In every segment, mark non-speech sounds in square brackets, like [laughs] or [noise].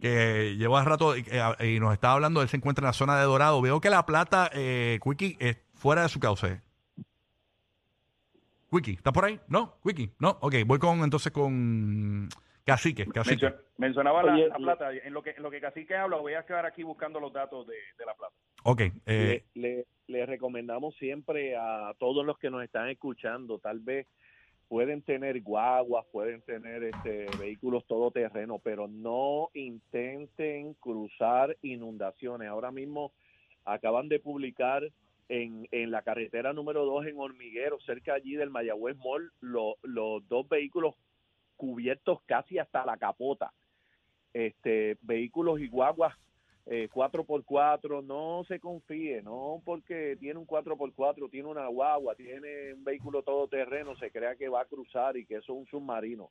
que lleva rato y, y nos estaba hablando, él se encuentra en la zona de Dorado. Veo que la plata, eh, Quickie, es fuera de su cauce. Quickie, ¿está por ahí? ¿No? Quickie, ¿no? Ok, voy con entonces con Cacique. Cacique. Mencio- mencionaba la, Oye, la plata. En lo que en lo que Cacique habla, voy a quedar aquí buscando los datos de, de la plata. Ok, eh, le, le- le recomendamos siempre a todos los que nos están escuchando, tal vez pueden tener guaguas, pueden tener este, vehículos todoterreno, pero no intenten cruzar inundaciones. Ahora mismo acaban de publicar en, en la carretera número 2 en Hormiguero, cerca allí del Mayagüez Mall, lo- los dos vehículos cubiertos casi hasta la capota. Este, vehículos y guaguas eh, 4x4, no se confíe, no porque tiene un 4x4, tiene una guagua, tiene un vehículo todoterreno, se crea que va a cruzar y que eso es un submarino.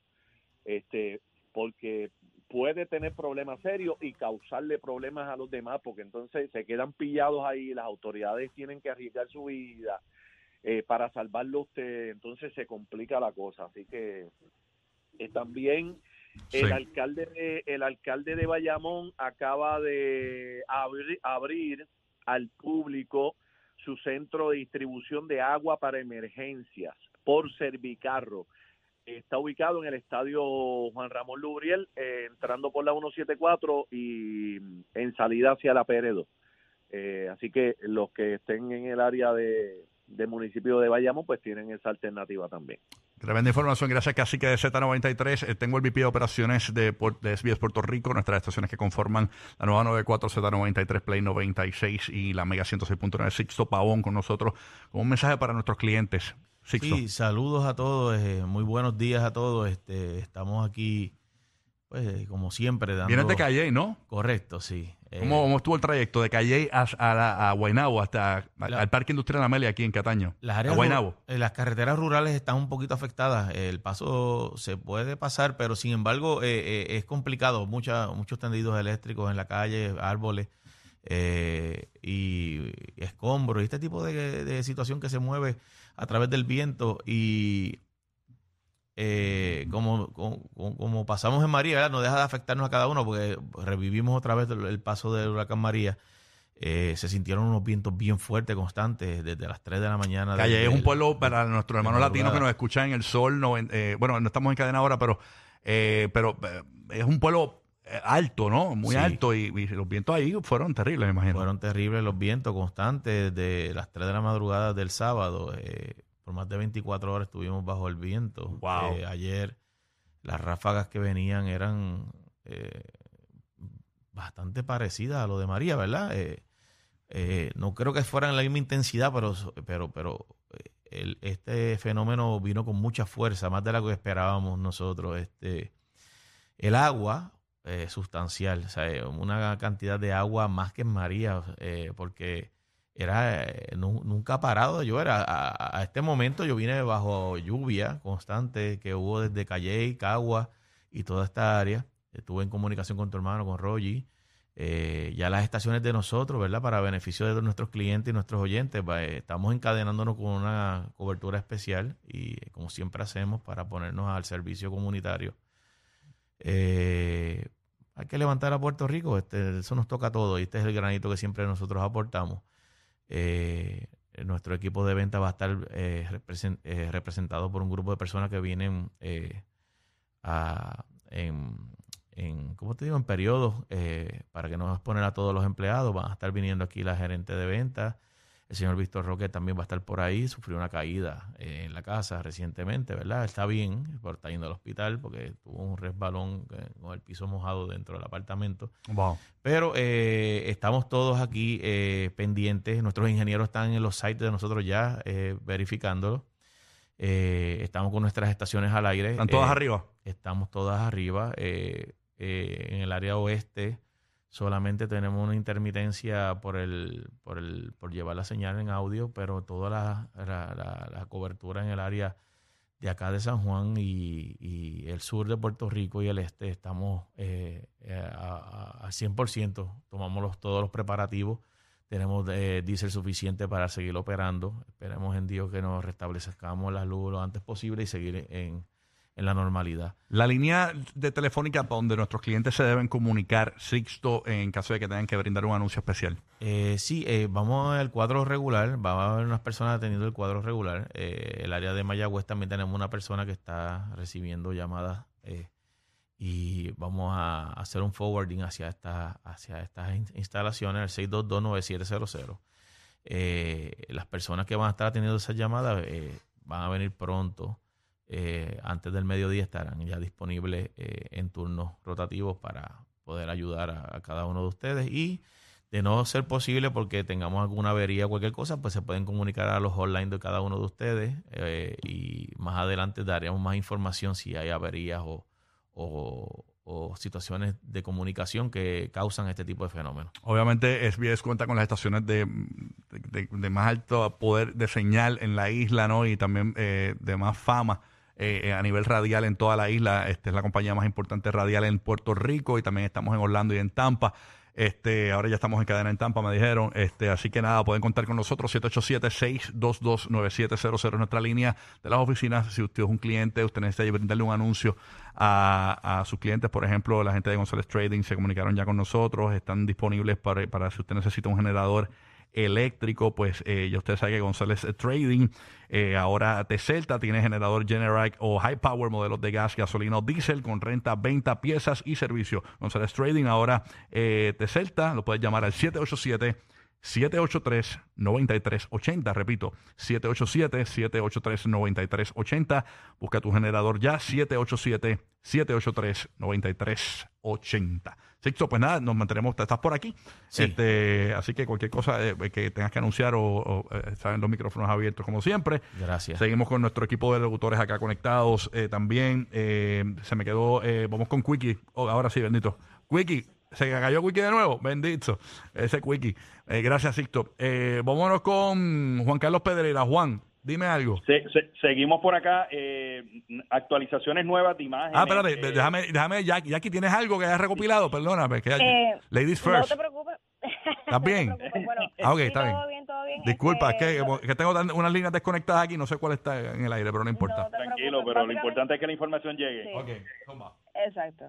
Este, porque puede tener problemas serios y causarle problemas a los demás, porque entonces se quedan pillados ahí, las autoridades tienen que arriesgar su vida eh, para salvarlo usted, entonces se complica la cosa. Así que eh, también El alcalde de, el alcalde de Bayamón acaba de abrir, abrir al público su centro de distribución de agua para emergencias por Servicarro. Está ubicado en el estadio Juan Ramón Lubriel, eh, entrando por la 174 y mm, en salida hacia la Peredo. Eh, así que los que estén en el área de, del municipio de Bayamón, pues tienen esa alternativa también. Tremenda información, gracias Cacique de Z93. Eh, tengo el VP de operaciones de, de SBS Puerto Rico, nuestras estaciones que conforman la nueva 94, Z93, Play 96 y la Mega 106.9, Sixto Pavón con nosotros, un mensaje para nuestros clientes. Sixto. Sí, saludos a todos, eh, muy buenos días a todos. Este, estamos aquí, pues, como siempre, dando... Vienes de Calle, ¿no? Correcto, sí. Eh, ¿Cómo, cómo estuvo el trayecto de Calle a, a, la- a Guaynabo hasta al- La- al Parque Industrial Amelia aquí en Cataño? Las a áreas Guaynabo. eh, las carreteras rurales están un poquito afectadas. El paso se puede pasar, pero sin embargo eh, eh, es complicado. Mucha, muchos tendidos eléctricos en la calle, árboles eh, y escombros y este tipo de, de situación que se mueve a través del viento y eh, como, como, como pasamos en María, ¿verdad? no deja de afectarnos a cada uno porque revivimos otra vez el, paso del huracán María. Eh, se sintieron unos vientos bien fuertes, constantes, desde las 3 de la mañana. Calle es un pueblo para nuestros hermanos latinos que nos escuchan en el sol. no eh, bueno, no estamos en cadena ahora, pero, eh, pero eh, es un pueblo eh, alto, ¿no? Muy Sí. alto y, y los vientos ahí fueron terribles, me imagino. Fueron terribles los vientos constantes desde las 3 de la madrugada del sábado. eh, por más de 24 horas estuvimos bajo el viento. Wow. Eh, ayer las ráfagas que venían eran eh, bastante parecidas a lo de María, ¿verdad? Eh, no creo que fueran la misma intensidad, pero, pero, pero el- este fenómeno vino con mucha fuerza, más de la que esperábamos nosotros. Este, el agua, sustancial, o sea, una cantidad de agua más que en María, porque era eh, nu- nunca ha parado de llover. A, este momento yo vine bajo lluvia constante que hubo desde Calley, Cagua y toda esta área. Estuve en comunicación con tu hermano, con Rogi. Eh, ya las estaciones de nosotros, ¿verdad? Para beneficio de nuestros clientes y nuestros oyentes, eh, estamos encadenándonos con una cobertura especial y eh, como siempre hacemos para ponernos al servicio comunitario. Eh, hay que levantar a Puerto Rico, este, eso nos toca a todos y este es el granito que siempre nosotros aportamos. Eh, nuestro equipo de venta va a estar eh, eh, representado por un grupo de personas que vienen eh, a- en, en, ¿cómo te digo? En periodos eh, para que no exponer a todos los empleados. Van a estar viniendo aquí la gerente de venta. El señor Víctor Roque también va a estar por ahí. Sufrió una caída eh, en la casa recientemente, ¿verdad? Está bien, pero está yendo al hospital porque tuvo un resbalón eh, con el piso mojado dentro del apartamento. Wow. Pero eh, estamos todos aquí eh, pendientes. Nuestros ingenieros están en los sites de nosotros ya verificándolo. Estamos con nuestras estaciones al aire. ¿Están todas arriba? Estamos todas arriba. En el área oeste solamente tenemos una intermitencia por el, por el, por llevar la señal en audio, pero toda la, la- la- cobertura en el área de acá de San Juan y, y el sur de Puerto Rico y el este estamos eh, eh, a- a- al 100%. Tomamos los, todos los preparativos. Tenemos eh, diésel suficiente para seguir operando. Esperemos en Dios que nos restablezcamos la luz lo antes posible y seguir en, en la normalidad. La línea de telefónica donde nuestros clientes se deben comunicar, Sixto, en caso de que tengan que brindar un anuncio especial. Eh, sí, eh, vamos al cuadro regular, va a haber unas personas atendiendo el cuadro regular. Eh, el área de Mayagüez también tenemos una persona que está recibiendo llamadas y vamos a hacer un forwarding hacia, esta, hacia estas in- instalaciones, al 622-9700. Eh, las personas que van a estar atendiendo esas llamadas van a venir pronto. Eh, antes del mediodía estarán ya disponibles eh, en turnos rotativos para poder ayudar a, cada uno de ustedes y de no ser posible porque tengamos alguna avería o cualquier cosa, pues se pueden comunicar a los online de cada uno de ustedes eh, y más adelante daremos más información si hay averías o, o- o situaciones de comunicación que causan este tipo de fenómenos. Obviamente, SBS cuenta con las estaciones de, de- de más alto poder de señal en la isla, ¿no? Y también eh, de más fama eh, a nivel radial en toda la isla. Este es la compañía más importante radial en Puerto Rico y también estamos en Orlando y en Tampa. Este, ahora ya estamos en cadena en Tampa, me dijeron. Este, así que nada, pueden contar con nosotros 787-622-9700 es nuestra línea de las oficinas. Si usted es un cliente, usted necesita brindarle un anuncio a, a sus clientes, por ejemplo, la gente de González Trading se comunicaron ya con nosotros, están disponibles para, para si usted necesita un generador eléctrico, pues eh, ya usted sabe que González Trading eh, ahora T-Celta tiene generador Generac o High Power modelos de gas, gasolina o diésel con renta, venta, piezas y servicio. González Trading ahora eh, T-Celta lo puedes llamar al 787 783-9380, repito, 787-783-9380. Busca tu generador ya, 787-783-9380. Sixto, pues nada, nos mantenemos, estás por aquí. Sí. Este, así que cualquier cosa eh, que tengas que anunciar o, o, eh, saben los micrófonos abiertos como siempre. Gracias. Seguimos con nuestro equipo de locutores acá conectados. eh, también eh, se me quedó, eh, vamos con Quickie. Oh, ahora sí, bendito. Quickie, se cayó Quickie de nuevo. Bendito. Ese Quickie. Gracias, Sixto. Eh, vámonos con Juan Carlos Pedreira. Juan, dime algo. Se- se- seguimos por acá. eh, actualizaciones nuevas de imágenes. Ah, espérate, eh, déjame, déjame, Jackie, Jackie, ¿tienes algo que hayas recopilado? Perdóname. Que, Eh, ladies No first. te preocupes. ¿Estás bien? Bueno, [laughs] Ah, ok, sí, está bien. Todo bien, todo bien. Disculpa, Este, es que, que tengo tan- unas líneas desconectadas aquí, no sé cuál está en el aire, pero no importa. no te Tranquilo, preocupes. pero lo Básicamente- importante es que la información llegue. Sí. Ok, toma. Exacto.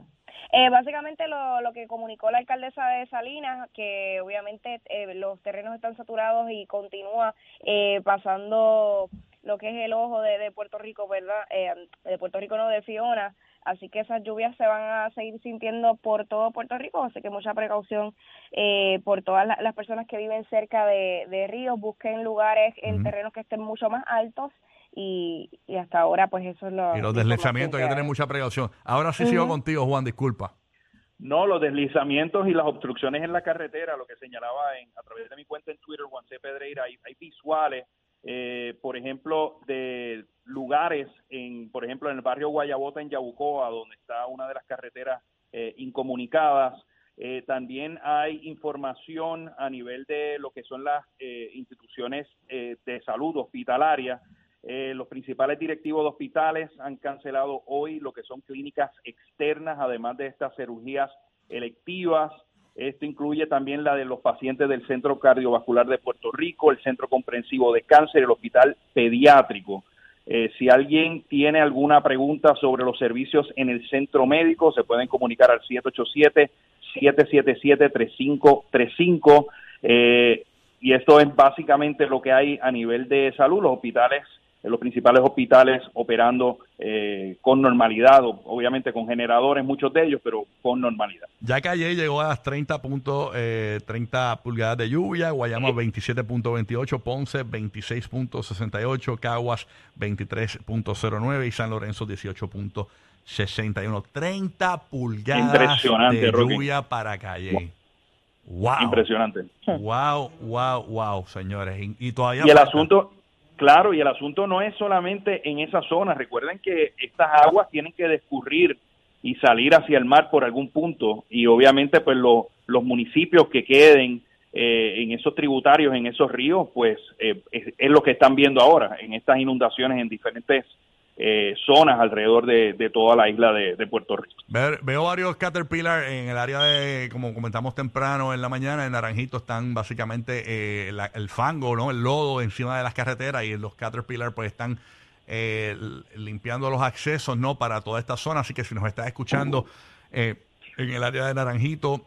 Eh, básicamente lo, lo que comunicó la alcaldesa de Salinas, que obviamente eh, los terrenos están saturados y continúa eh, pasando lo que es el ojo de, de Puerto Rico, ¿verdad? Eh, de Puerto Rico no, de Fiona. Así que esas lluvias se van a seguir sintiendo por todo Puerto Rico, así que mucha precaución eh, por todas la- las personas que viven cerca de, de ríos, busquen lugares en terrenos que estén mucho más altos y, y hasta ahora pues eso es lo Y los deslizamientos, hay que tener mucha precaución. Ahora sí sigo Ujú. contigo, Juan, disculpa. No, los deslizamientos y las obstrucciones en la carretera, lo que señalaba en, a través de mi cuenta en Twitter, Juan C. Pedreira, hay, hay visuales, eh, por ejemplo, de lugares, en, por ejemplo, en el barrio Guayabota, en Yabucoa, donde está una de las carreteras eh, incomunicadas. Eh, también hay información a nivel de lo que son las eh, instituciones eh, de salud hospitalarias. Eh, los principales directivos de hospitales han cancelado hoy lo que son clínicas externas, además de estas cirugías electivas. Esto incluye también la de los pacientes del Centro Cardiovascular de Puerto Rico, el Centro Comprensivo de Cáncer, el Hospital Pediátrico. Eh, si alguien tiene alguna pregunta sobre los servicios en el centro médico, se pueden comunicar al 787-777-3535. Eh, y esto es básicamente lo que hay a nivel de salud. Los hospitales, los principales hospitales operando eh, con normalidad, obviamente con generadores, muchos de ellos, pero con normalidad. Ya que ayer llegó a las 30, punto, eh, 30 pulgadas de lluvia, Guayama 27.28, Ponce 26.68, Caguas 23.09 y San Lorenzo 18.61. 30 pulgadas de Rocky. lluvia para Calle. Wow. Impresionante. Wow, wow, wow, señores. Y, y todavía Y el falta. asunto, claro, y el asunto no es solamente en esa zona. Recuerden que estas aguas tienen que discurrir y salir hacia el mar por algún punto. Y obviamente, pues lo- los municipios que queden eh, en esos tributarios, en esos ríos, pues eh, es, es lo que están viendo ahora, en estas inundaciones en diferentes eh, zonas alrededor de, toda la isla de, Puerto Rico. Veo varios Caterpillar en el área de, como comentamos temprano en la mañana, en Naranjito están básicamente eh, el fango, ¿no? El lodo encima de las carreteras y los Caterpillar pues están eh, limpiando los accesos no para toda esta zona. Así que si nos estás escuchando eh, en el área de Naranjito,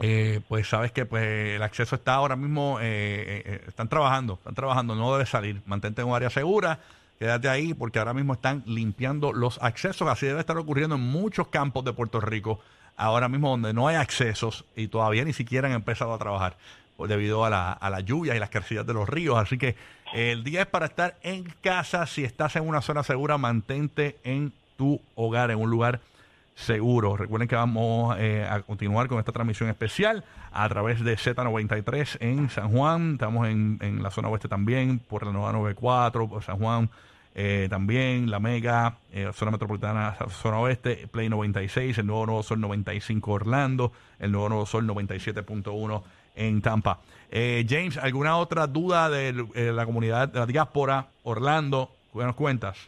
eh, pues sabes que pues el acceso está ahora mismo, están trabajando, están trabajando, no debe salir. Mantente en un área segura, quédate ahí porque ahora mismo están limpiando los accesos. Así debe estar ocurriendo en muchos campos de Puerto Rico, ahora mismo donde no hay accesos y todavía ni siquiera han empezado a trabajar debido a la, a la lluvia y las crecidas de los ríos. Así que el día es para estar en casa. Si estás en una zona segura, mantente en tu hogar, en un lugar seguro. Recuerden que vamos eh, a continuar con esta transmisión especial a través de Z93 en San Juan. Estamos en, en la zona oeste también, por la nueva 94, por San Juan. Eh, también la Mega, eh, zona metropolitana, zona oeste, Play 96, el nuevo Nuevo Sol 95 Orlando, el nuevo Nuevo Sol 97.1 en Tampa. James, ¿alguna otra duda de la comunidad de la diáspora Orlando? ¿Qué nos cuentas?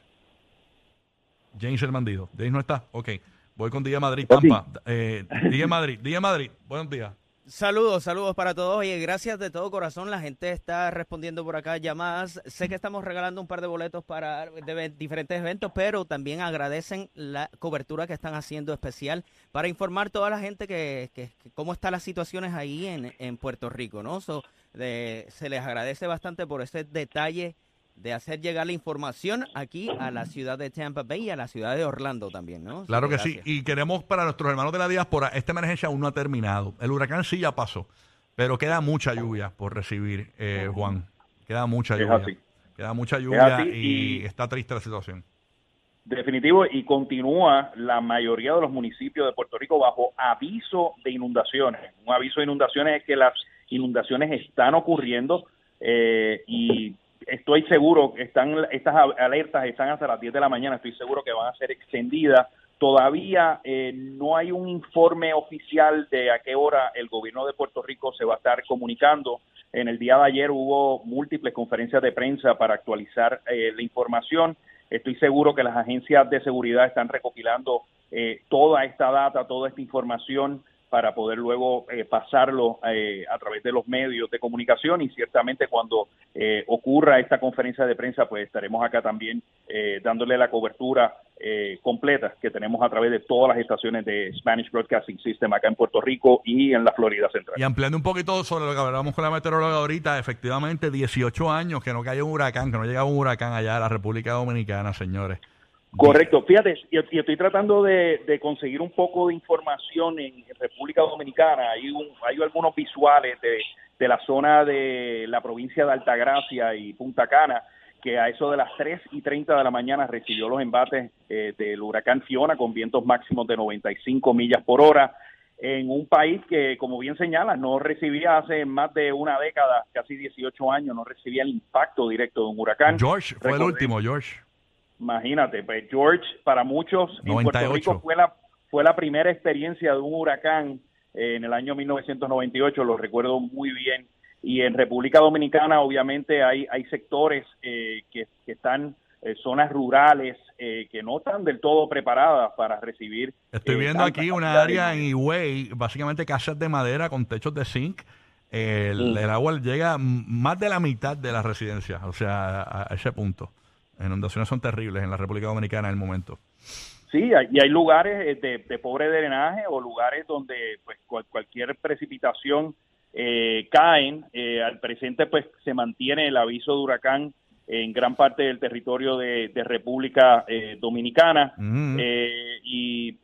James el bandido. James no está. Ok. Voy con Día Madrid, Tampa. Eh, Día Madrid, Día Madrid. Buenos días. Saludos, saludos para todos. Oye, gracias de todo corazón. La gente está respondiendo por acá llamadas. Sé que estamos regalando un par de boletos para diferentes eventos, pero también agradecen la cobertura que están haciendo especial para informar a toda la gente que, que, cómo están las situaciones ahí en, en Puerto Rico, ¿no? de, se les agradece bastante por ese detalle de hacer llegar la información aquí a la ciudad de Tampa Bay y a la ciudad de Orlando también, ¿no? Claro que sí. Y queremos para nuestros hermanos de la diáspora, esta emergencia aún no ha terminado. El huracán sí ya pasó, pero queda mucha lluvia por recibir, eh, Juan. Queda mucha lluvia. Queda mucha lluvia y, está triste la situación. Definitivo, y continúa la mayoría de los municipios de Puerto Rico bajo aviso de inundaciones. Un aviso de inundaciones es que las inundaciones están ocurriendo eh, y estoy seguro que están estas alertas están hasta las 10 de la mañana, estoy seguro que van a ser extendidas. Todavía eh, no hay un informe oficial de a qué hora el gobierno de Puerto Rico se va a estar comunicando. En el día de ayer hubo múltiples conferencias de prensa para actualizar eh, la información. Estoy seguro que las agencias de seguridad están recopilando eh, toda esta data, toda esta información para poder luego eh, pasarlo eh, a través de los medios de comunicación y ciertamente cuando eh, ocurra esta conferencia de prensa pues estaremos acá también dándole la cobertura completa que tenemos a través de todas las estaciones de Spanish Broadcasting System acá en Puerto Rico y en la Florida Central. Y ampliando un poquito sobre lo que hablábamos con la meteoróloga ahorita, efectivamente 18 años que no caiga un huracán, que no llega un huracán allá a la República Dominicana, señores. Correcto, fíjate, y, estoy tratando de, conseguir un poco de información en República Dominicana. Hay, hay algunos visuales de, la zona de la provincia de Altagracia y Punta Cana, que a eso de las 3 y 30 de la mañana recibió los embates eh, del huracán Fiona con vientos máximos de 95 millas por hora en un país que, como bien señala, no recibía hace más de una década, casi 18 años, no recibía el impacto directo de un huracán. George fue el último, George. Imagínate, pues George para muchos en Puerto Rico fue la, fue la primera experiencia de un huracán eh, en el año 1998, lo recuerdo muy bien. Y en República Dominicana obviamente hay, hay sectores eh, que, están, eh, zonas rurales, que no están del todo preparadas para recibir. Estoy viendo aquí una área en Higüey, básicamente casas de madera con techos de zinc. El, mm. el agua llega más de la mitad de la residencia, o sea, a ese punto inundaciones son terribles en la República Dominicana en el momento. Sí, y hay lugares eh, de, pobre drenaje o lugares donde pues cualquier precipitación eh, caen. Eh, al presente pues se mantiene el aviso de huracán en gran parte del territorio de, República Dominicana. Mm. y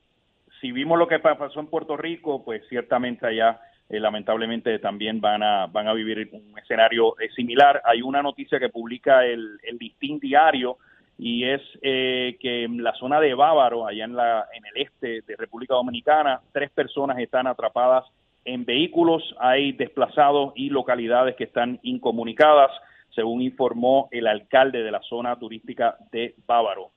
si vimos lo que pasó en Puerto Rico, pues ciertamente allá eh, lamentablemente también van a, van a vivir un escenario eh, similar. Hay una noticia que publica el, el Distin Diario y es eh, que en la zona de Bávaro, allá en, la, en el este de República Dominicana, tres personas están atrapadas en vehículos, hay desplazados y localidades que están incomunicadas, según informó el alcalde de la zona turística de Bávaro.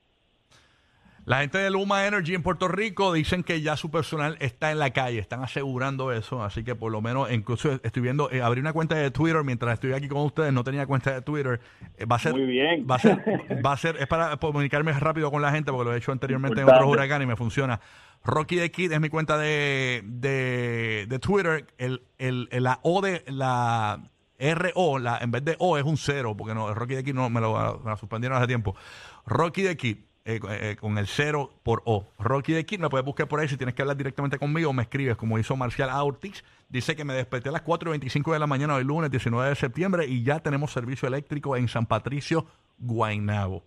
La gente de Luma Energy en Puerto Rico dicen que ya su personal está en la calle, están asegurando eso, así que por lo menos, incluso estoy viendo, eh, abrí una cuenta de Twitter mientras estoy aquí con ustedes, no tenía cuenta de Twitter. Eh, va a ser, Muy bien. Va a ser, [laughs] va a ser, es para comunicarme rápido con la gente porque lo he hecho anteriormente en otros huracanes y me funciona. Rocky de Kid es mi cuenta de, de, de Twitter. El, el, la O de la RO, la, en vez de O es un cero, porque no, Rocky de aquí no me lo, me lo suspendieron hace tiempo. Rocky de aquí, eh, eh, con el cero por O. Rocky de Kid, me puedes buscar por ahí si tienes que hablar directamente conmigo, me escribes como hizo Marcial Ortiz. Dice que me desperté a las 4 y 25 de la mañana del lunes 19 de septiembre y ya tenemos servicio eléctrico en San Patricio, Guaynabo.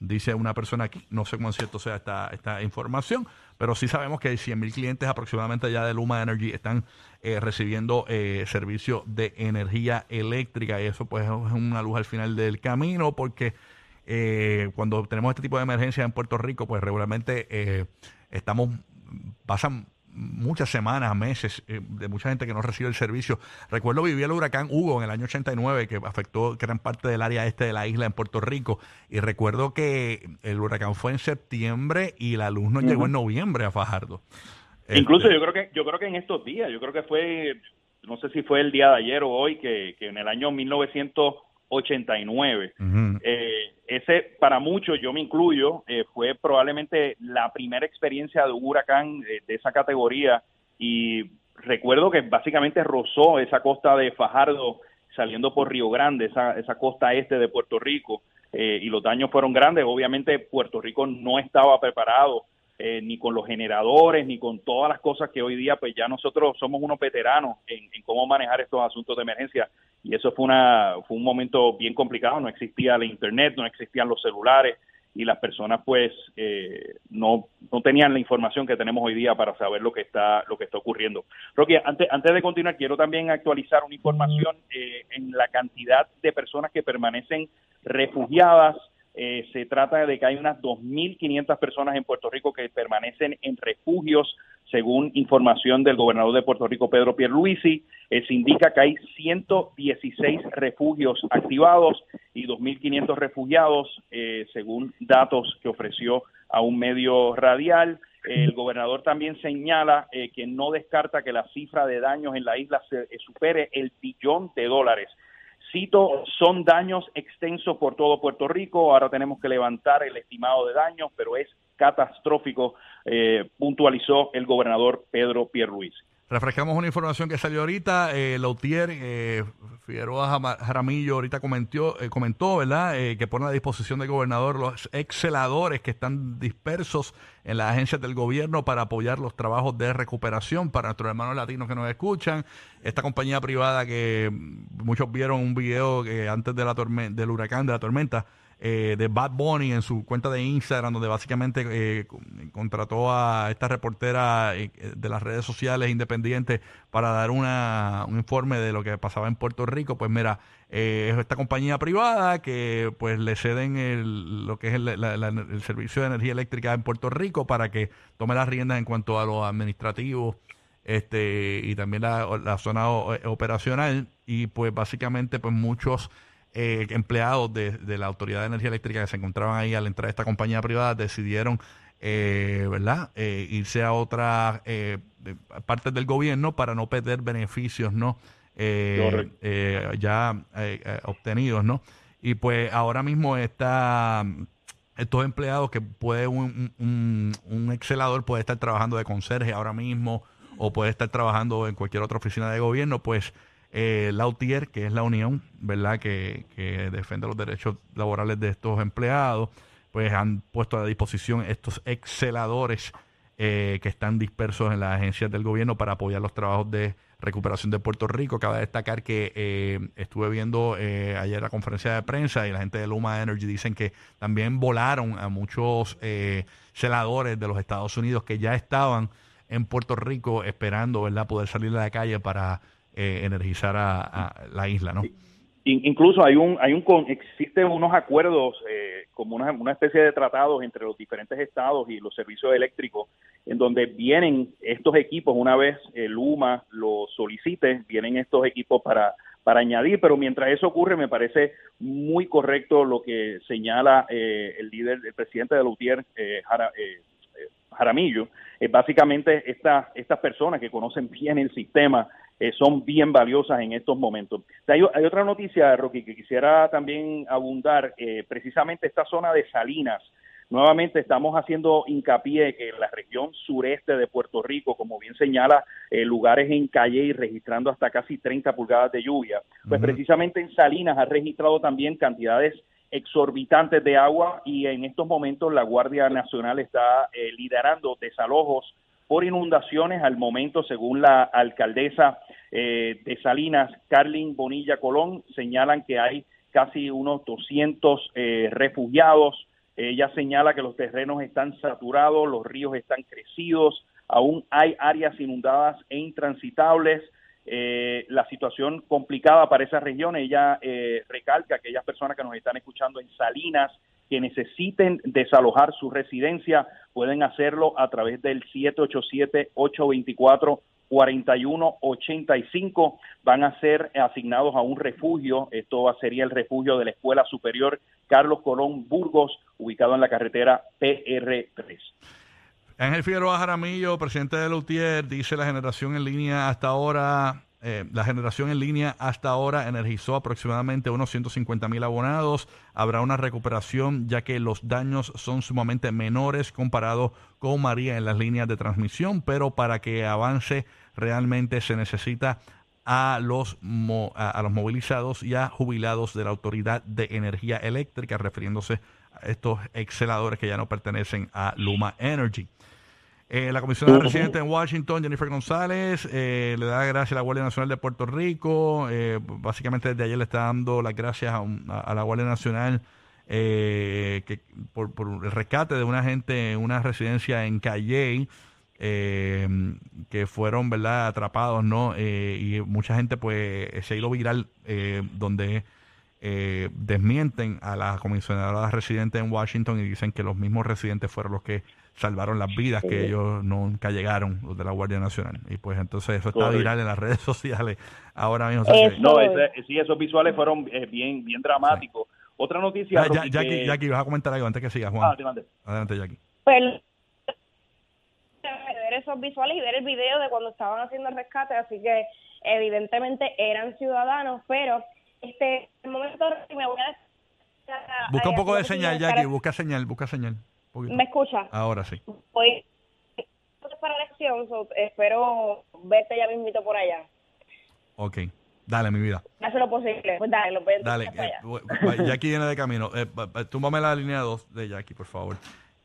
Dice una persona aquí, no sé cuán cierto sea esta, esta información, pero sí sabemos que hay 100 mil clientes aproximadamente ya de Luma Energy están eh, recibiendo servicio de energía eléctrica y eso pues es una luz al final del camino porque eh, cuando tenemos este tipo de emergencia en Puerto Rico, pues regularmente eh, estamos, pasan muchas semanas, meses eh, de mucha gente que no recibe el servicio. Recuerdo vivir el huracán Hugo en el año 89 que afectó gran parte del área este de la isla en Puerto Rico y recuerdo que el huracán fue en septiembre y la luz nos llegó en noviembre a Fajardo. Incluso este yo creo que yo creo que en estos días, yo creo que fue no sé si fue el día de ayer o hoy que, que en el año 1900 89. eh, ese, para muchos, yo me incluyo, eh, fue probablemente la primera experiencia de un huracán eh, de esa categoría y recuerdo que básicamente rozó esa costa de Fajardo saliendo por Río Grande, esa, esa costa este de Puerto Rico, eh, y los daños fueron grandes. Obviamente Puerto Rico no estaba preparado ni con los generadores, ni con todas las cosas que hoy día, pues ya nosotros somos unos veteranos en, cómo manejar estos asuntos de emergencia. Y eso fue, una, fue un momento bien complicado, no existía la internet, no existían los celulares y las personas pues eh, no, no tenían la información que tenemos hoy día para saber lo que está lo que está ocurriendo. Rocky, antes, antes de continuar, quiero también actualizar una información eh, en la cantidad de personas que permanecen refugiadas eh, se trata de que hay unas 2.500 personas en Puerto Rico que permanecen en refugios, según información del gobernador de Puerto Rico, Pedro Pierluisi. Eh, se indica que hay 116 refugios activados y 2.500 refugiados, eh, según datos que ofreció a un medio radial. El gobernador también señala que no descarta que la cifra de daños en la isla se, supere el billón de dólares cito, son daños extensos por todo Puerto Rico. Ahora tenemos que levantar el estimado de daños, pero es catastrófico, eh, puntualizó el gobernador Pedro Pierluisi. Refrescamos una información que salió ahorita. Eh, Lautier eh, Figueroa Jaramillo ahorita comentó, eh, comentó ¿verdad? Eh, que pone a disposición del gobernador los exceladores que están dispersos en las agencias del gobierno para apoyar los trabajos de recuperación para nuestros hermanos latinos que nos escuchan. Esta compañía privada que muchos vieron un video que antes de la del huracán, de la tormenta, eh, de Bad Bunny en su cuenta de Instagram, donde básicamente eh, contrató a esta reportera eh, de las redes sociales independientes para dar una, un informe de lo que pasaba en Puerto Rico. Pues mira, es esta compañía privada que pues le ceden el, lo que es el, servicio de energía eléctrica en Puerto Rico para que tome las riendas en cuanto a lo administrativo este y también la, la zona operacional y pues básicamente pues muchos eh, empleados de, la Autoridad de Energía Eléctrica que se encontraban ahí al entrar a esta compañía privada decidieron, eh, ¿verdad?, eh, irse a otras partes del gobierno para no perder beneficios, ¿no?, ya obtenidos, ¿no? Y pues ahora mismo está estos empleados que puede un, un, un, excelador puede estar trabajando de conserje ahora mismo o puede estar trabajando en cualquier otra oficina de gobierno, pues eh, la UTIER, que es la unión, ¿verdad?, que, defiende los derechos laborales de estos empleados, pues han puesto a disposición estos exceladores eh, que están dispersos en las agencias del gobierno para apoyar los trabajos de recuperación de Puerto Rico. Cabe destacar que eh, estuve viendo eh, ayer la conferencia de prensa y la gente de Luma Energy dicen que también volaron a muchos celadores de los Estados Unidos que ya estaban en Puerto Rico esperando, ¿verdad?, poder salir a la calle para eh, energizar a, la isla, ¿no? Incluso hay un, hay un, existen unos acuerdos eh, como una, una, especie de tratados entre los diferentes estados y los servicios eléctricos, en donde vienen estos equipos una vez el Luma lo solicite, vienen estos equipos para para añadir, pero mientras eso ocurre me parece muy correcto lo que señala eh, el líder, el presidente de la UTIER, Jaramillo, básicamente esta, estas personas que conocen bien el sistema eh, son bien valiosas en estos momentos. Hay, otra noticia, Rocky, que quisiera también abundar, eh, precisamente esta zona de Salinas. nuevamente estamos haciendo hincapié que en la región sureste de Puerto Rico, como bien señala, eh, lugares en calle y registrando hasta casi 30 pulgadas de lluvia. Pues precisamente en Salinas ha registrado también cantidades exorbitantes de agua y en estos momentos la Guardia Nacional está eh, liderando desalojos por inundaciones al momento, según la alcaldesa eh, de Salinas, Carlin Bonilla Colón, señalan que hay casi unos 200 eh, refugiados. Ella señala que los terrenos están saturados, los ríos están crecidos, aún hay áreas inundadas e intransitables. Eh, la situación complicada para esa región. Ella eh, recalca que aquellas personas que nos están escuchando en Salinas que necesiten desalojar su residencia pueden hacerlo a través del 787-824-4185. Van a ser asignados a un refugio. Esto sería el refugio de la Escuela Superior Carlos Colón Burgos, ubicado en la carretera PR3. Ángel Figueroa Jaramillo, presidente de Lutier, dice la generación en línea hasta ahora, eh, la generación en línea hasta ahora energizó aproximadamente unos 150 mil abonados. Habrá una recuperación ya que los daños son sumamente menores comparado con María en las líneas de transmisión, pero para que avance realmente se necesita a los, a los movilizados y a jubilados de la Autoridad de Energía Eléctrica, refiriéndose a estos exceladores que ya no pertenecen a Luma Energy. Eh, la comisionada residente en Washington, Jennifer González, eh, le da gracias a la Guardia Nacional de Puerto Rico. Eh, básicamente desde ayer le está dando las gracias a, la Guardia Nacional que, por, el rescate de una gente en una residencia en Calley. que fueron verdad atrapados no y mucha gente pues se ha ido viral donde desmienten a la comisionada residente en Washington y dicen que los mismos residentes fueron los que salvaron las vidas que ellos nunca llegaron, los de la Guardia Nacional. Y pues entonces eso está viral en las [laughs] redes sociales ahora mismo. no, sí, esos visuales fueron eh, bien bien dramáticos. Otra noticia... Ah, Jackie, Jackie, vas a comentar algo antes que sigas, Juan. Ah, adelante. Jackie. Pues ver esos visuales y ver el video de cuando estaban haciendo el rescate, así que evidentemente eran ciudadanos, pero este el momento me voy a Busca un poco de señal, Jackie, busca señal, busca señal. ¿Me escucha? Ahora sí. Voy para la elección, espero verte ya mismito por allá. Ok. Dale, mi vida. Hace lo posible. Pues dale, lo voy a Dale, eh, Jackie viene de camino. Eh, túmbame la línea 2 de Jackie, por favor.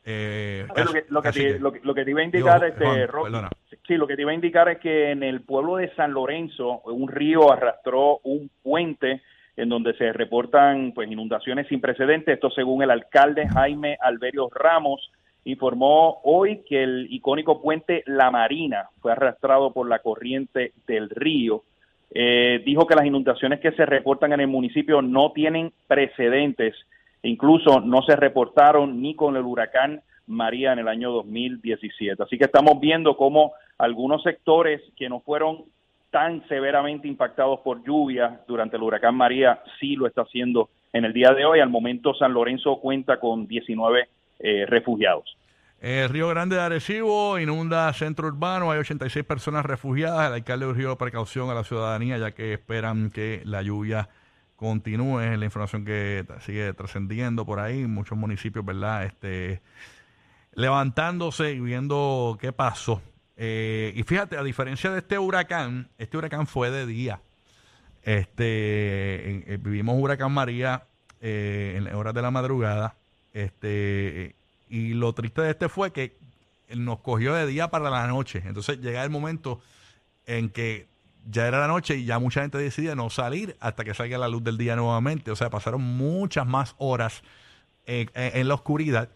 Eh, lo, que, lo, que te, lo, que te, iba a indicar, este, sí, lo que te iba a indicar es que en el pueblo de San Lorenzo, un río arrastró un puente en donde se reportan pues inundaciones sin precedentes. Esto según el alcalde Jaime Alberio Ramos informó hoy que el icónico puente La Marina fue arrastrado por la corriente del río. Eh, dijo que las inundaciones que se reportan en el municipio no tienen precedentes, incluso no se reportaron ni con el huracán María en el año 2017. Así que estamos viendo cómo algunos sectores que no fueron tan severamente impactados por lluvia durante el huracán María sí lo está haciendo en el día de hoy. Al momento San Lorenzo cuenta con 19 eh, refugiados. Eh, Río Grande de Arecibo inunda centro urbano, hay 86 personas refugiadas. El alcalde urgió precaución a la ciudadanía ya que esperan que la lluvia continúe. Es la información que sigue trascendiendo por ahí. Muchos municipios, ¿verdad? Este, levantándose y viendo qué pasó eh, y fíjate, a diferencia de este huracán, este huracán fue de día. Este, eh, vivimos huracán María eh, en horas de la madrugada. Este, y lo triste de este fue que nos cogió de día para la noche. Entonces llega el momento en que ya era la noche y ya mucha gente decidía no salir hasta que salga la luz del día nuevamente. O sea, pasaron muchas más horas en la oscuridad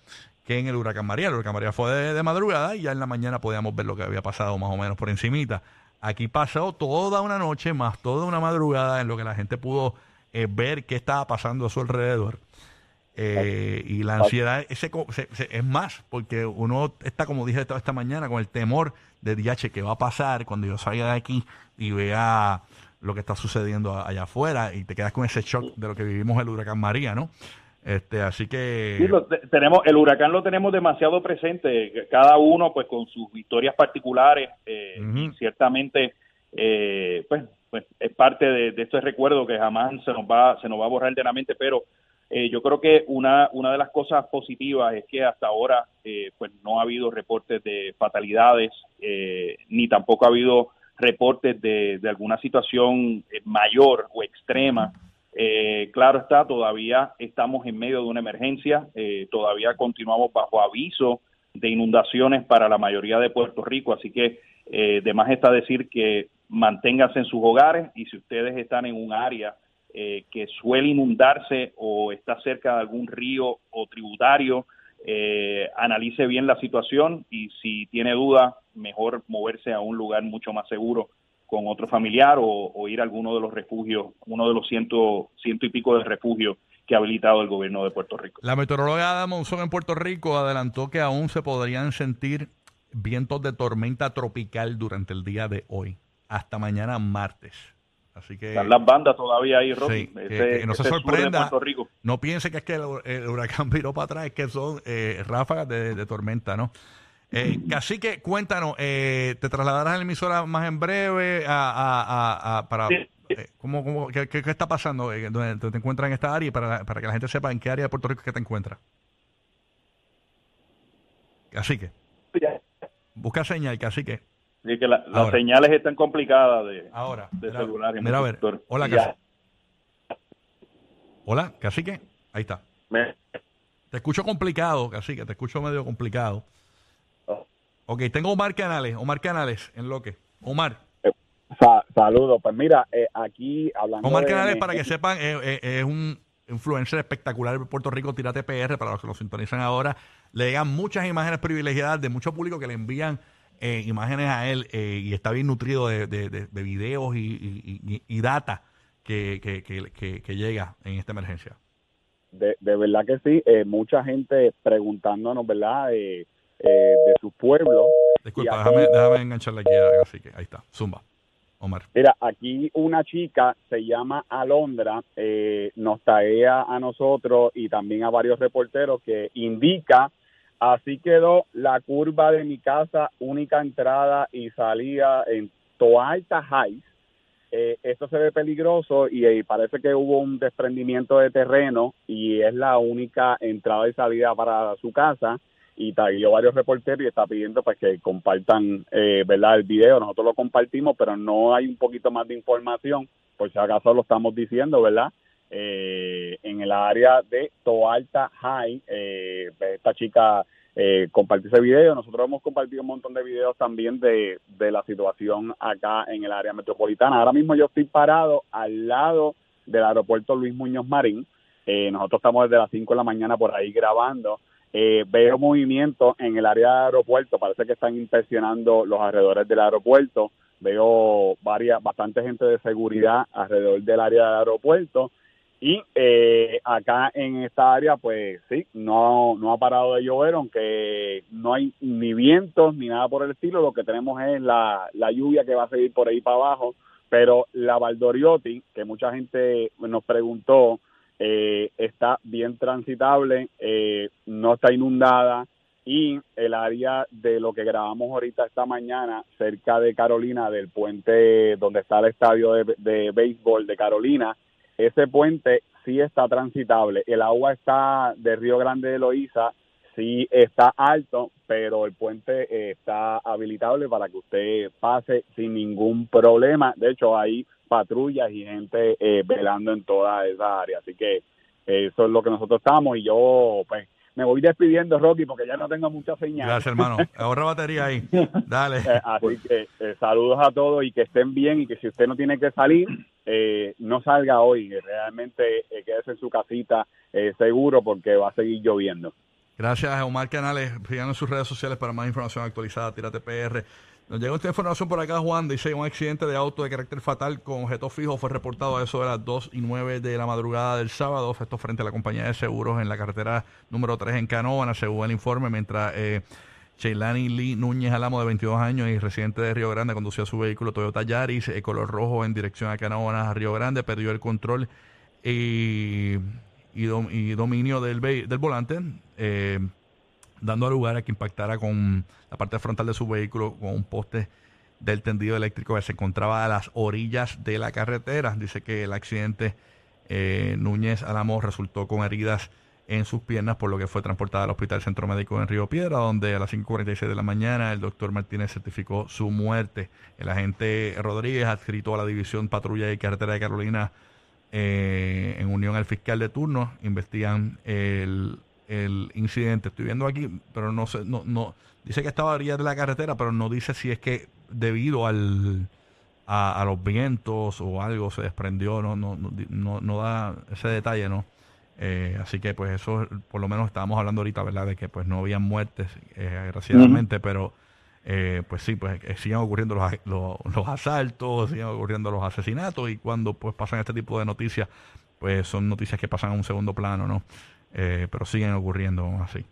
que en el huracán María. El huracán María fue de, madrugada y ya en la mañana podíamos ver lo que había pasado más o menos por encimita. Aquí pasó toda una noche más toda una madrugada en lo que la gente pudo eh, ver qué estaba pasando a su alrededor. Eh, y la ansiedad ese, es más, porque uno está, como dije esta mañana, con el temor de DH que va a pasar cuando yo salga de aquí y vea lo que está sucediendo allá afuera y te quedas con ese shock de lo que vivimos el huracán María, ¿no? Este, así que tenemos el huracán lo tenemos demasiado presente, cada uno pues con sus historias particulares eh, y ciertamente eh, pues, pues es parte de, de este recuerdo que jamás se nos va se nos va a borrar de la mente, pero Eh, yo creo que una, una de las cosas positivas es que hasta ahora eh, pues no ha habido reportes de fatalidades, eh, ni tampoco ha habido reportes de, de alguna situación mayor o extrema. Claro está, todavía estamos en medio de una emergencia, todavía continuamos bajo aviso de inundaciones para la mayoría de Puerto Rico, así que de más está decir que manténganse en sus hogares y si ustedes están en un área eh, que suele inundarse o está cerca de algún río o tributario, eh, analice bien la situación y si tiene duda, mejor moverse a un lugar mucho más seguro con otro familiar o, ir a alguno de los refugios, uno de los ciento, ciento y pico de refugios que ha habilitado el gobierno de Puerto Rico. La meteoróloga Ada Monzón en Puerto Rico adelantó que aún se podrían sentir vientos de tormenta tropical durante el día de hoy, hasta mañana martes. Así que, Están las bandas todavía ahí, Rocky. no se sorprenda. No piense que es que el, huracán [laughs] viró para atrás, es que son eh, ráfagas de, tormenta, ¿no? Eh, que cuéntanos, eh, ¿te trasladarás a la emisora más en breve a, para... Eh, ¿cómo, cómo, qué, qué, está pasando donde te encuentras en esta área para, para que la gente sepa en qué área de Puerto Rico que te encuentras? Cacique. Busca señal, cacique. Así que las señales están complicadas de, Ahora, de celular. Mira, a ver. Hola, cacique. Hola, cacique. Ahí está. Te escucho complicado, cacique. Te escucho medio complicado. Ok, tengo Omar Canales. Omar Canales, en lo que. Omar. Eh, saludos. Pues mira, eh, aquí hablando. Omar Canales, para que sepan, eh, es un influencer espectacular de Puerto Rico, Tírate PR, para los que lo sintonizan ahora. Le llegan muchas imágenes privilegiadas de mucho público que le envían eh, imágenes a él eh, y está bien nutrido de, de, videos y, data que, que, llega en esta emergencia. De, verdad que sí, eh, mucha gente preguntándonos, ¿verdad? De su pueblo. Disculpa, déjame, déjame engancharle aquí, así que ahí está, zumba. Omar. Mira, aquí una chica se llama Alondra, nos taguea a nosotros y también a varios reporteros que indica Así quedó la curva de mi casa, única entrada y salida en Toalta Heights. Eh, esto se ve peligroso y, eh, parece que hubo un desprendimiento de terreno y es la única entrada y salida para su casa y taguió varios reporteros y está pidiendo pues que compartan eh, verdad el video nosotros lo compartimos pero no hay un poquito más de información por si acaso lo estamos diciendo verdad eh, en el área de Toalta High. Eh, esta chica eh, compartió ese video. Nosotros hemos compartido un montón de videos también de, de la situación acá en el área metropolitana. Ahora mismo yo estoy parado al lado del aeropuerto Luis Muñoz Marín. Eh, nosotros estamos desde las 5 de la mañana por ahí grabando. Eh, veo movimiento en el área del aeropuerto, parece que están inspeccionando los alrededores del aeropuerto. Veo varias, bastante gente de seguridad alrededor del área del aeropuerto. Y eh, acá en esta área, pues sí, no, no ha parado de llover, aunque no hay ni vientos ni nada por el estilo. Lo que tenemos es la, la lluvia que va a seguir por ahí para abajo. Pero la Valdoriotti, que mucha gente nos preguntó, eh, está bien transitable, eh, no está inundada. Y el área de lo que grabamos ahorita esta mañana, cerca de Carolina, del puente donde está el estadio de, de béisbol de Carolina, ese puente sí está transitable. El agua está de Río Grande de Loíza, sí está alto, pero el puente eh, está habilitable para que usted pase sin ningún problema. De hecho, hay patrullas y gente eh, velando en toda esa área. Así que eso es lo que nosotros estamos y yo pues me voy despidiendo, Rocky, porque ya no tengo mucha señal. Gracias, hermano. [laughs] Ahorra batería ahí. Dale. Eh, así que eh, saludos a todos y que estén bien y que si usted no tiene que salir, eh, no salga hoy. Realmente quédese en su casita seguro porque va a seguir lloviendo. Gracias, Omar Canales. Sigan en sus redes sociales para más información actualizada. Tírate PR. Nos llegó esta información por acá, Juan. Dice un accidente de auto de carácter fatal con objeto fijo fue reportado a eso de las 2 y 9 de la madrugada del sábado. Esto frente a la compañía de seguros en la carretera número 3 en Canóvana, según el informe, mientras eh, Lee Núñez Alamo, de 22 años y residente de Río Grande, conducía su vehículo Toyota Yaris, eh, color rojo, en dirección a Canóvana, Río Grande, perdió el control y, y, dominio del, del volante. Eh, dando lugar a que impactara con la parte frontal de su vehículo con un poste del tendido eléctrico que se encontraba a las orillas de la carretera. Dice que el accidente Eh, Núñez Álamo resultó con heridas en sus piernas, por lo que fue transportada al Hospital Centro Médico en Río Piedra, donde a las 5.46 de la mañana el doctor Martínez certificó su muerte. El agente Rodríguez, adscrito a la División Patrulla y Carretera de Carolina, eh, en unión al fiscal de turno, investigan el, incidente. Estoy viendo aquí, pero no sé, no, no, dice que estaba a de la carretera, pero no dice si es que debido al a, los vientos o algo se desprendió, no, no, no, no da ese detalle, ¿no? Eh, así que pues eso, por lo menos estábamos hablando ahorita, ¿verdad? De que pues no había muertes, eh, desgraciadamente, pero eh, pues sí, pues siguen ocurriendo los, los, asaltos, siguen ocurriendo los asesinatos y cuando pues pasan este tipo de noticias, pues son noticias que pasan a un segundo plano, ¿no? Pero siguen ocurriendo así.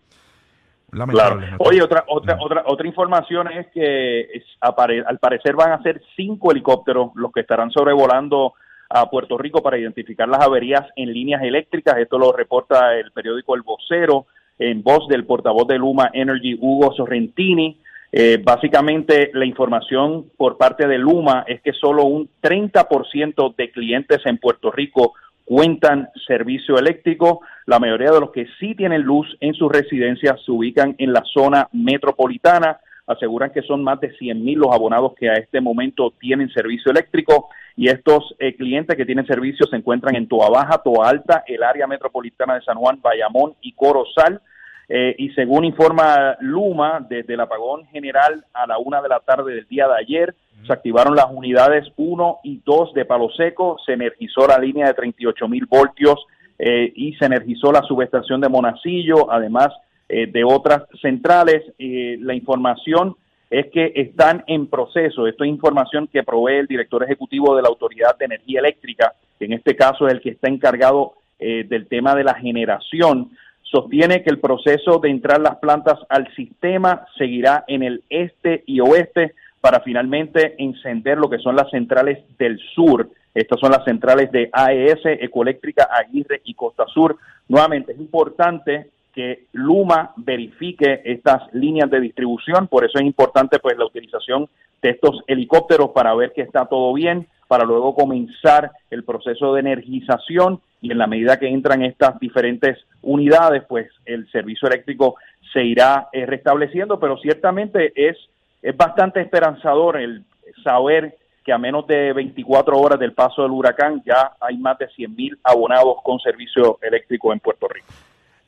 Claro. Oye, otra otra otra otra información es que al parecer van a ser cinco helicópteros los que estarán sobrevolando a Puerto Rico para identificar las averías en líneas eléctricas. Esto lo reporta el periódico El Vocero en voz del portavoz de Luma Energy, Hugo Sorrentini. Eh, básicamente, la información por parte de Luma es que solo un 30% de clientes en Puerto Rico cuentan servicio eléctrico. La mayoría de los que sí tienen luz en sus residencias se ubican en la zona metropolitana. Aseguran que son más de 100 mil los abonados que a este momento tienen servicio eléctrico y estos eh, clientes que tienen servicio se encuentran en Toa Baja, Toa Alta, el área metropolitana de San Juan, Bayamón y Corozal. Eh, y según informa Luma, desde el apagón general a la una de la tarde del día de ayer, se activaron las unidades 1 y 2 de Palo Seco, se energizó la línea de 38 mil voltios eh, y se energizó la subestación de Monacillo, además de otras centrales. la información es que están en proceso. Esto es información que provee el director ejecutivo de la Autoridad de Energía Eléctrica, que en este caso es el que está encargado eh, del tema de la generación. Sostiene que el proceso de entrar las plantas al sistema seguirá en el este y oeste para finalmente encender lo que son las centrales del sur. Estas son las centrales de AES, Ecoeléctrica, Aguirre y Costa Sur. Nuevamente, es importante que Luma verifique estas líneas de distribución, por eso es importante pues la utilización de estos helicópteros para ver que está todo bien, para luego comenzar el proceso de energización y en la medida que entran estas diferentes unidades, pues el servicio eléctrico se irá eh, restableciendo, pero ciertamente es, es bastante esperanzador el saber que a menos de 24 horas del paso del huracán ya hay más de 100.000 abonados con servicio eléctrico en Puerto Rico.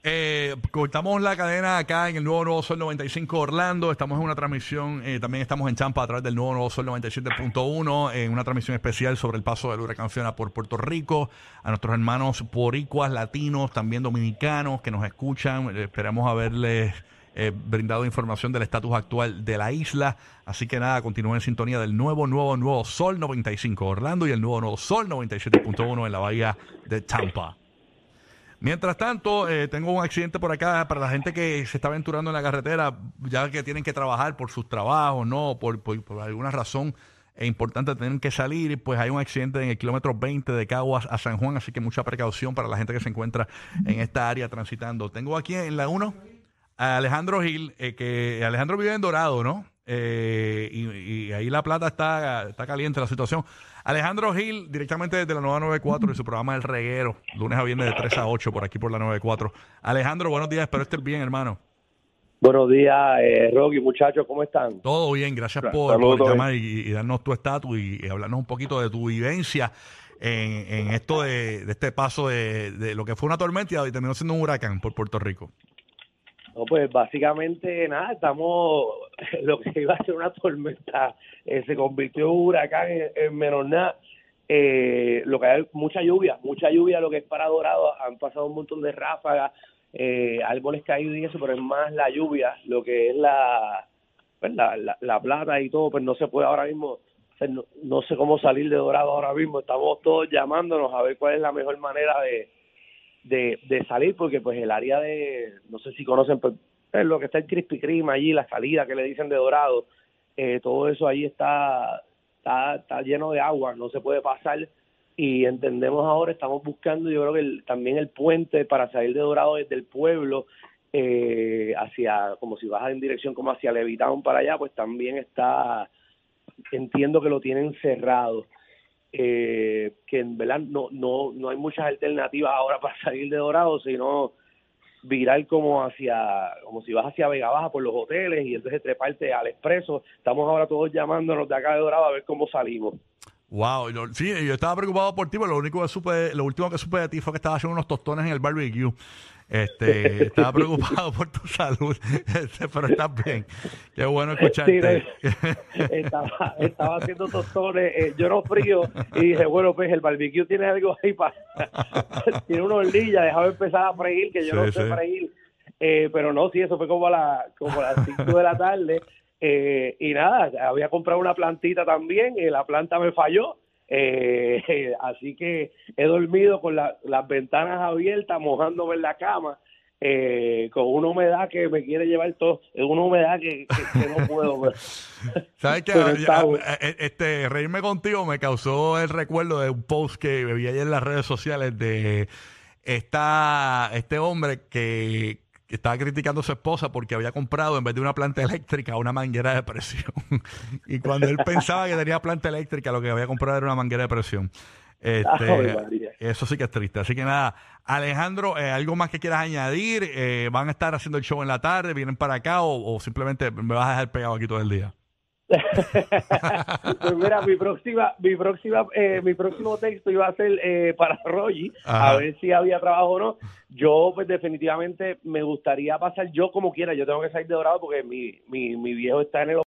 Eh, cortamos la cadena acá en el nuevo Nuevo Sol 95 Orlando. Estamos en una transmisión, eh, también estamos en Champa a través del nuevo Nuevo Sol 97.1, en una transmisión especial sobre el paso del huracán Fiona por Puerto Rico. A nuestros hermanos poricuas, latinos, también dominicanos que nos escuchan. Eh, esperamos haberles eh, brindado información del estatus actual de la isla. Así que nada, continúen en sintonía del nuevo, nuevo, nuevo Sol 95 Orlando y el nuevo, nuevo Sol 97.1 en la bahía de Tampa. Mientras tanto, eh, tengo un accidente por acá para la gente que se está aventurando en la carretera, ya que tienen que trabajar por sus trabajos, ¿no? Por, alguna razón es importante tienen que salir, pues hay un accidente en el kilómetro 20 de Caguas a San Juan, así que mucha precaución para la gente que se encuentra en esta área transitando. Tengo aquí en la 1 a Alejandro Gil, eh, que Alejandro vive en Dorado, ¿no? Eh, y, ahí la plata está, está caliente la situación. Alejandro Gil, directamente desde la 994 y su programa El Reguero, lunes a viernes de 3 a 8 por aquí por la 94. Alejandro, buenos días, espero estés bien, hermano. Buenos días, eh, Rocky, muchachos, ¿cómo están? Todo bien, gracias por, llamar y, darnos tu estatus y, hablarnos un poquito de tu vivencia en, esto de, este paso de, de, lo que fue una tormenta y terminó siendo un huracán por Puerto Rico. No, pues básicamente nada, estamos, [laughs] lo que iba a ser una tormenta eh, se convirtió en un huracán en, menor nada. Eh, lo que hay mucha lluvia, mucha lluvia, lo que es para Dorado, han pasado un montón de ráfagas, eh, árboles caídos y eso, pero es más la lluvia, lo que es la, pues la, la, plata y todo, pues no se puede ahora mismo, no, no sé cómo salir de Dorado ahora mismo, estamos todos llamándonos a ver cuál es la mejor manera de, de, de salir, porque pues el área de, no sé si conocen, pues, lo que está el Krispy Kreme allí, la salida que le dicen de Dorado, eh, todo eso ahí está, está, está lleno de agua, no se puede pasar y entendemos ahora, estamos buscando yo creo que también el puente para salir de Dorado desde el pueblo eh, hacia, como si vas en dirección como hacia Levitown para allá, pues también está, entiendo que lo tienen cerrado. Eh, que en verdad no, no, no hay muchas alternativas ahora [laughs] para salir de Dorado, sino virar como hacia, como si vas hacia Vega Baja por los hoteles y entonces treparte al expreso. Estamos ahora todos llamándonos de acá de Dorado a ver cómo salimos. Wow, yo- sí, yo estaba preocupado por ti, pero lo único que supe, lo último que supe de ti fue que estabas haciendo unos tostones en el barbecue. Este, estaba preocupado por tu salud, [laughs] este, pero estás bien. Qué bueno escucharte. estaba, estaba haciendo tostones, eh, yo no frío y dije, bueno, pues el barbecue tiene algo ahí para... [laughs] tiene una hornilla, déjame empezar a freír, que yo Sí, no sé sí. freír. Eh, pero no, sí, eso fue como a, la, como a las 5 de la tarde. Eh, y nada, había comprado una plantita también, y la planta me falló. Eh, [laughs] así que he dormido con la- las ventanas abiertas, mojándome en la cama, eh, con una humedad que me quiere llevar todo, es una humedad que, que- que no puedo. ver. [laughs] ¿Sabes qué? [laughs] Pero Ya, bueno. eh, Este, reírme contigo me causó el recuerdo de un post que vi ayer en las redes sociales de esta, este hombre que, que estaba criticando a su esposa porque había comprado en vez de una planta eléctrica una manguera de presión. [laughs] y cuando él pensaba que tenía planta eléctrica, lo que había comprado era una manguera de presión. Este, eso sí que es triste. Así que nada, Alejandro, eh, ¿algo más que quieras añadir? Eh, ¿Van a estar haciendo el show en la tarde? ¿Vienen para acá o, o simplemente me vas a dejar pegado aquí todo el día? [laughs] pues mira, mi próxima, mi próxima, eh, mi próximo texto iba a ser eh, para Rogi, a ver si había trabajo o no. Yo, pues definitivamente me gustaría pasar yo como quiera. Yo tengo que salir de dorado porque mi, mi, mi viejo está en el